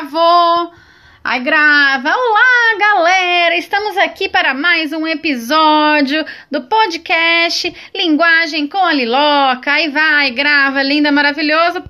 gravou. Aí grava. Olá, galera! Estamos aqui para mais um episódio do podcast Linguagem com a Liloca. Aí vai, grava, linda, maravilhosa.